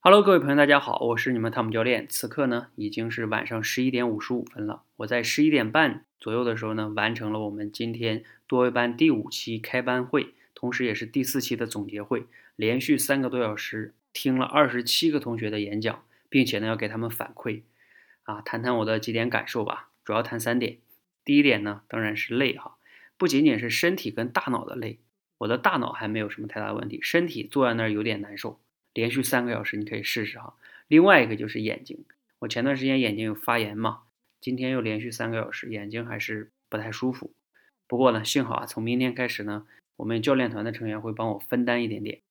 Hello，各位朋友，大家好，我是你们汤姆教练。此刻呢，已经是晚上十一点五十五分了。我在十一点半左右的时候呢，完成了我们今天多维班第五期开班会，同时也是第四期的总结会。连续三个多小时，听了二十七个同学的演讲，并且呢，要给他们反馈，啊，谈谈我的几点感受吧。主要谈三点。第一点呢，当然是累哈，不仅仅是身体跟大脑的累，我的大脑还没有什么太大问题，身体坐在那儿有点难受。连续三个小时，你可以试试哈。另外一个就是眼睛，我前段时间眼睛有发炎嘛，今天又连续三个小时，眼睛还是不太舒服。不过呢，幸好啊，从明天开始呢，我们教练团的成员会帮我分担一点点。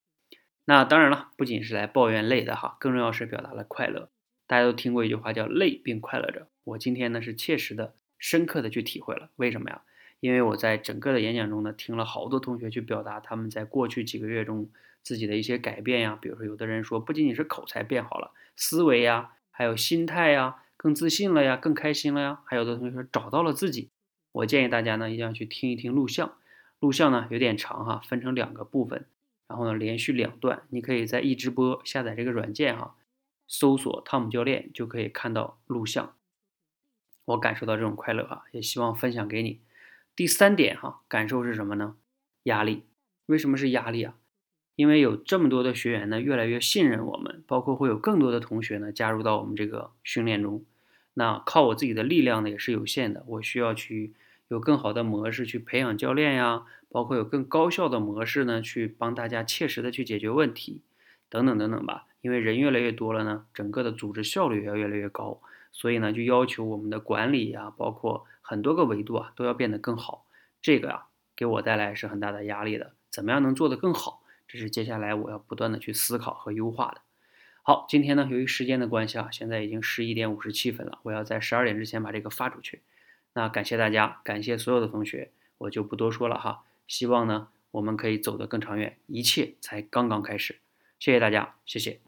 那当然了，不仅是来抱怨累的哈，更重要是表达了快乐。大家都听过一句话叫“累并快乐着”，我今天呢是切实的、深刻的去体会了。为什么呀？因为我在整个的演讲中呢，听了好多同学去表达他们在过去几个月中自己的一些改变呀。比如说，有的人说不仅仅是口才变好了，思维呀，还有心态呀，更自信了呀，更开心了呀。还有的同学说找到了自己。我建议大家呢，一定要去听一听录像。录像呢有点长哈，分成两个部分，然后呢连续两段。你可以在一直播下载这个软件哈，搜索汤姆教练就可以看到录像。我感受到这种快乐啊，也希望分享给你。第三点哈，感受是什么呢？压力。为什么是压力啊？因为有这么多的学员呢，越来越信任我们，包括会有更多的同学呢加入到我们这个训练中。那靠我自己的力量呢也是有限的，我需要去有更好的模式去培养教练呀，包括有更高效的模式呢去帮大家切实的去解决问题，等等等等吧。因为人越来越多了呢，整个的组织效率也要越来越高。所以呢，就要求我们的管理呀，包括很多个维度啊，都要变得更好。这个啊，给我带来是很大的压力的。怎么样能做得更好？这是接下来我要不断的去思考和优化的。好，今天呢，由于时间的关系啊，现在已经十一点五十七分了，我要在十二点之前把这个发出去。那感谢大家，感谢所有的同学，我就不多说了哈。希望呢，我们可以走得更长远，一切才刚刚开始。谢谢大家，谢谢。